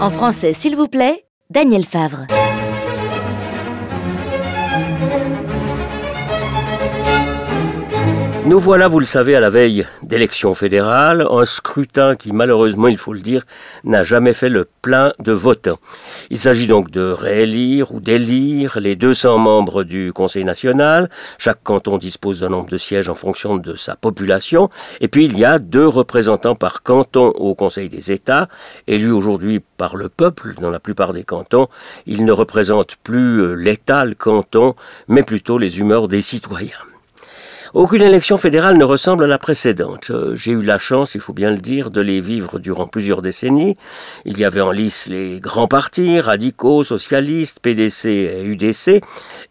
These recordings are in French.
En français, s'il vous plaît, Daniel Favre. Nous voilà, vous le savez, à la veille d'élections fédérales, un scrutin qui, malheureusement, il faut le dire, n'a jamais fait le plein de votants. Il s'agit donc de réélire ou d'élire les 200 membres du Conseil national. Chaque canton dispose d'un nombre de sièges en fonction de sa population. Et puis, il y a deux représentants par canton au Conseil des États, élus aujourd'hui par le peuple dans la plupart des cantons. Ils ne représentent plus l'État, le canton, mais plutôt les humeurs des citoyens. Aucune élection fédérale ne ressemble à la précédente. Euh, j'ai eu la chance, il faut bien le dire, de les vivre durant plusieurs décennies. Il y avait en lice les grands partis, radicaux, socialistes, PDC et UDC,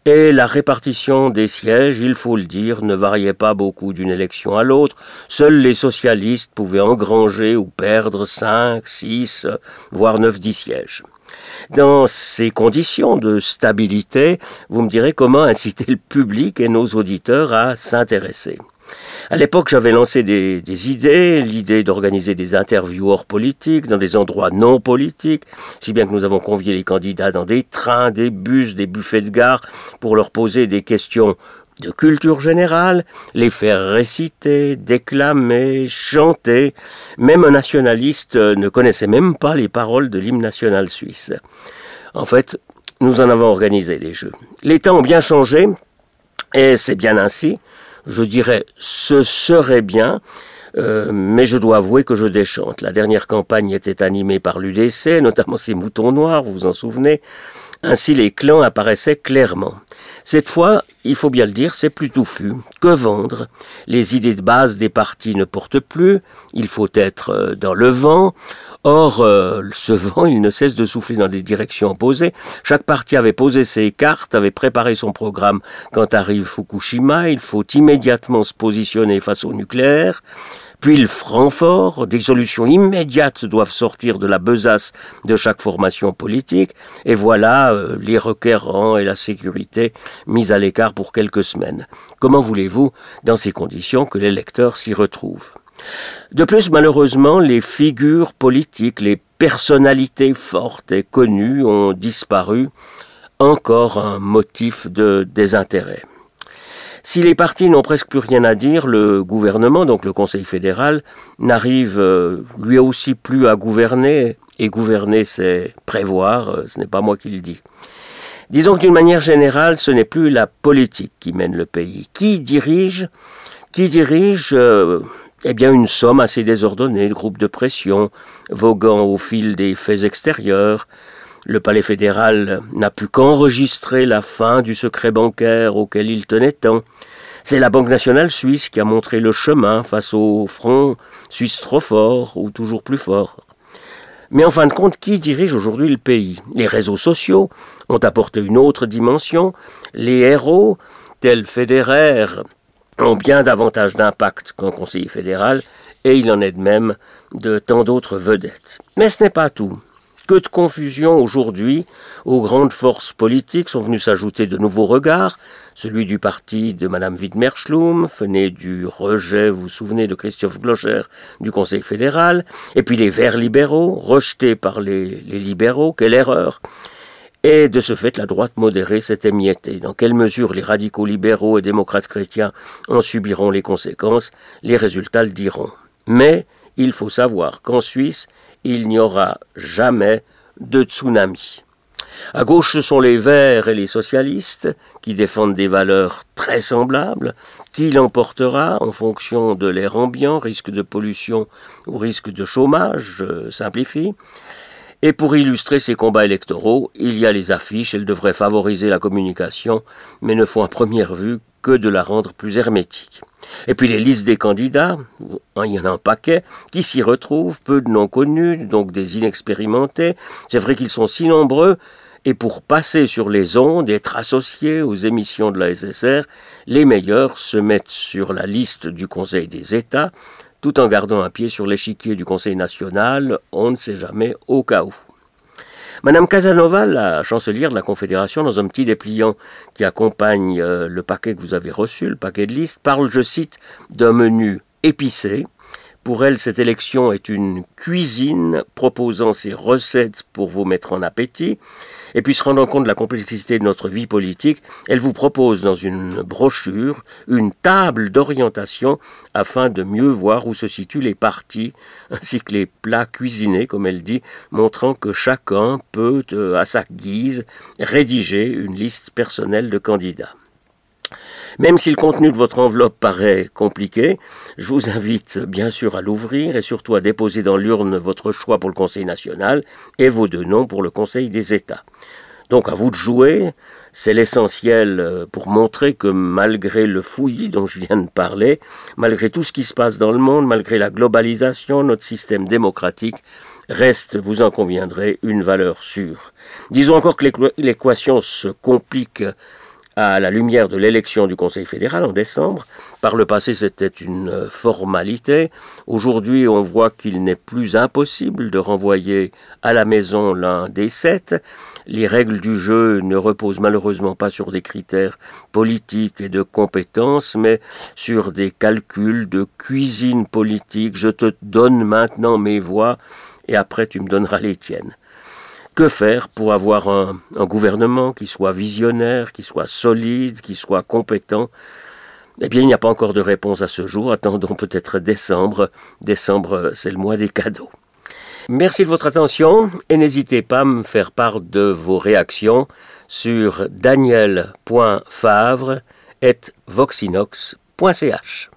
et la répartition des sièges, il faut le dire, ne variait pas beaucoup d'une élection à l'autre. Seuls les socialistes pouvaient engranger ou perdre 5, 6, voire 9, 10 sièges. Dans ces conditions de stabilité, vous me direz comment inciter le public et nos auditeurs à s'intéresser. À l'époque, j'avais lancé des, idées, l'idée d'organiser des interviews hors politique, dans des endroits non politiques, si bien que nous avons convié les candidats dans des trains, des bus, des buffets de gare, pour leur poser des questions de culture générale, les faire réciter, déclamer, chanter. Même un nationaliste ne connaissait même pas les paroles de l'hymne national suisse. En fait, nous en avons organisé des jeux. Les temps ont bien changé, et c'est bien ainsi. Je dirais, ce serait bien, euh, mais je dois avouer que je déchante. La dernière campagne était animée par l'UDC, notamment ces moutons noirs, vous vous en souvenez. Ainsi les clans apparaissaient clairement. Cette fois, il faut bien le dire, c'est plus touffu. Que vendre Les idées de base des partis ne portent plus, il faut être euh, dans le vent. Or, euh, ce vent, il ne cesse de souffler dans des directions opposées. Chaque parti avait posé ses cartes, avait préparé son programme. Quand arrive Fukushima, il faut immédiatement se positionner face au nucléaire. Puis le Francfort, des solutions immédiates doivent sortir de la besace de chaque formation politique, et voilà euh, les requérants et la sécurité mis à l'écart pour quelques semaines. Comment voulez-vous, dans ces conditions, que les lecteurs s'y retrouvent? De plus, malheureusement, les figures politiques, les personnalités fortes et connues ont disparu, encore un motif de désintérêt. Si les partis n'ont presque plus rien à dire, le gouvernement, donc le Conseil fédéral, n'arrive euh, lui aussi plus à gouverner, et gouverner c'est prévoir, euh, ce n'est pas moi qui le dis. Disons que d'une manière générale, ce n'est plus la politique qui mène le pays. Qui dirige Qui dirige euh, eh bien, une somme assez désordonnée de groupes de pression, voguant au fil des faits extérieurs, le palais fédéral n'a pu qu'enregistrer la fin du secret bancaire auquel il tenait tant. C'est la Banque nationale suisse qui a montré le chemin face au front suisse trop fort ou toujours plus fort. Mais en fin de compte, qui dirige aujourd'hui le pays? Les réseaux sociaux ont apporté une autre dimension. Les héros, tels Federer, ont bien davantage d'impact qu'un conseiller fédéral, et il en est de même de tant d'autres vedettes. Mais ce n'est pas tout. Que de confusion aujourd'hui. Aux grandes forces politiques sont venus s'ajouter de nouveaux regards. Celui du parti de Mme Wittmer-Schlum, venait du rejet, vous vous souvenez, de Christophe Glocher du Conseil fédéral. Et puis les Verts libéraux, rejetés par les, les libéraux. Quelle erreur! Et de ce fait, la droite modérée s'est émiettée. Dans quelle mesure les radicaux libéraux et démocrates chrétiens en subiront les conséquences, les résultats le diront. Mais il faut savoir qu'en Suisse, il n'y aura jamais de tsunami. À gauche, ce sont les Verts et les socialistes qui défendent des valeurs très semblables. Qui l'emportera en fonction de l'air ambiant, risque de pollution ou risque de chômage, je simplifie. Et pour illustrer ces combats électoraux, il y a les affiches, elles devraient favoriser la communication, mais ne font à première vue que de la rendre plus hermétique. Et puis les listes des candidats, hein, il y en a un paquet, qui s'y retrouvent, peu de non connus, donc des inexpérimentés. C'est vrai qu'ils sont si nombreux, et pour passer sur les ondes, être associés aux émissions de la SSR, les meilleurs se mettent sur la liste du Conseil des États, tout en gardant un pied sur l'échiquier du Conseil national, on ne sait jamais au cas où. Madame Casanova, la chancelière de la Confédération, dans un petit dépliant qui accompagne euh, le paquet que vous avez reçu, le paquet de liste, parle, je cite, d'un menu épicé, Pour elle, cette élection est une cuisine proposant ses recettes pour vous mettre en appétit. Et puis se rendant compte de la complexité de notre vie politique, elle vous propose dans une brochure une table d'orientation afin de mieux voir où se situent les partis ainsi que les plats cuisinés, comme elle dit, montrant que chacun peut, euh, à sa guise, rédiger une liste personnelle de candidats. Même si le contenu de votre enveloppe paraît compliqué, je vous invite bien sûr à l'ouvrir et surtout à déposer dans l'urne votre choix pour le Conseil national et vos deux noms pour le Conseil des États. Donc à vous de jouer, c'est l'essentiel euh, pour montrer que malgré le fouillis dont je viens de parler, malgré tout ce qui se passe dans le monde, malgré la globalisation, notre système démocratique reste, vous en conviendrez, une valeur sûre. Disons encore que l'équation se complique à la lumière de l'élection du Conseil fédéral en décembre. Par le passé, c'était une formalité. Aujourd'hui, on voit qu'il n'est plus impossible de renvoyer à la maison l'un des sept. Les règles du jeu ne reposent malheureusement pas sur des critères politiques et de compétences, mais sur des calculs de cuisine politique. Je te donne maintenant mes voix et après tu me donneras les tiennes. Que faire pour avoir un, gouvernement qui soit visionnaire, qui soit solide, qui soit compétent? Eh bien, il n'y a pas encore de réponse à ce jour. Attendons peut-être décembre. Décembre, c'est le mois des cadeaux. Merci de votre attention et n'hésitez pas à me faire part de vos réactions sur daniel.favre.voxinox.ch.